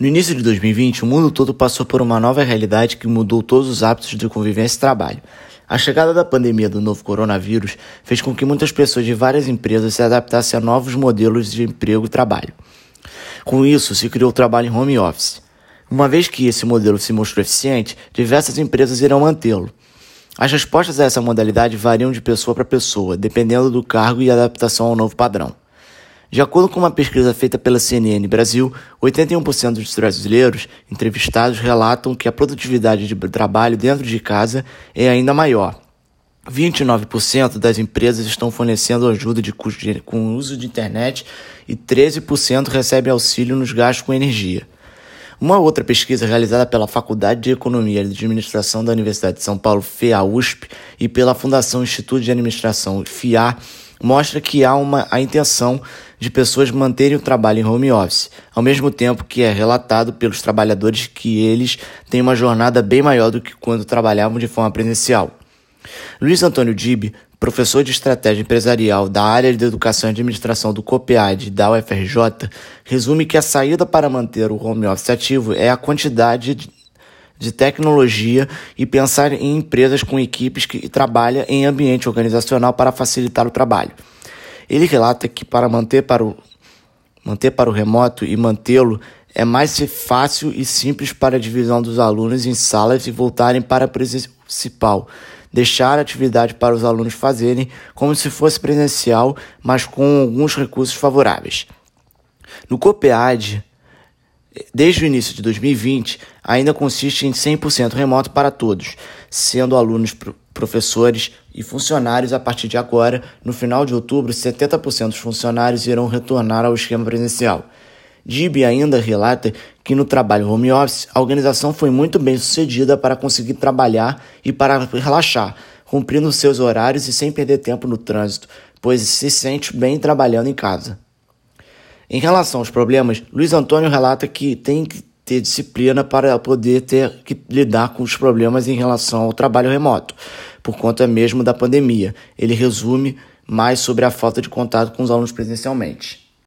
No início de 2020, o mundo todo passou por uma nova realidade que mudou todos os hábitos de convivência e trabalho. A chegada da pandemia do novo coronavírus fez com que muitas pessoas de várias empresas se adaptassem a novos modelos de emprego e trabalho. Com isso, se criou o trabalho em home office. Uma vez que esse modelo se mostrou eficiente, diversas empresas irão mantê-lo. As respostas a essa modalidade variam de pessoa para pessoa, dependendo do cargo e adaptação ao novo padrão. De acordo com uma pesquisa feita pela CNN Brasil, 81% dos brasileiros entrevistados relatam que a produtividade de trabalho dentro de casa é ainda maior. 29% das empresas estão fornecendo ajuda de custo de, com o uso de internet e 13% recebem auxílio nos gastos com energia. Uma outra pesquisa realizada pela Faculdade de Economia e Administração da Universidade de São Paulo, FEA-USP, e pela Fundação Instituto de Administração, FIA, mostra que há uma, a intenção de pessoas manterem o trabalho em home office, ao mesmo tempo que é relatado pelos trabalhadores que eles têm uma jornada bem maior do que quando trabalhavam de forma presencial. Luiz Antônio Dib, professor de estratégia empresarial da área de educação e administração do COPEAD da UFRJ, resume que a saída para manter o home office ativo é a quantidade de de tecnologia e pensar em empresas com equipes que trabalham em ambiente organizacional para facilitar o trabalho. Ele relata que para manter para o, manter para o remoto e mantê-lo é mais fácil e simples para a divisão dos alunos em salas e voltarem para a principal. Deixar a atividade para os alunos fazerem como se fosse presencial, mas com alguns recursos favoráveis. No COPEAD, desde o início de 2020, ainda consiste em 100% remoto para todos, sendo alunos, professores e funcionários a partir de agora. No final de outubro, 70% dos funcionários irão retornar ao esquema presencial. Dib ainda relata que no trabalho home office, a organização foi muito bem sucedida para conseguir trabalhar e para relaxar, cumprindo seus horários e sem perder tempo no trânsito, pois se sente bem trabalhando em casa. Em relação aos problemas, Luiz Antônio relata que tem que ter disciplina para poder ter que lidar com os problemas em relação ao trabalho remoto, por conta mesmo da pandemia. Ele resume mais sobre a falta de contato com os alunos presencialmente.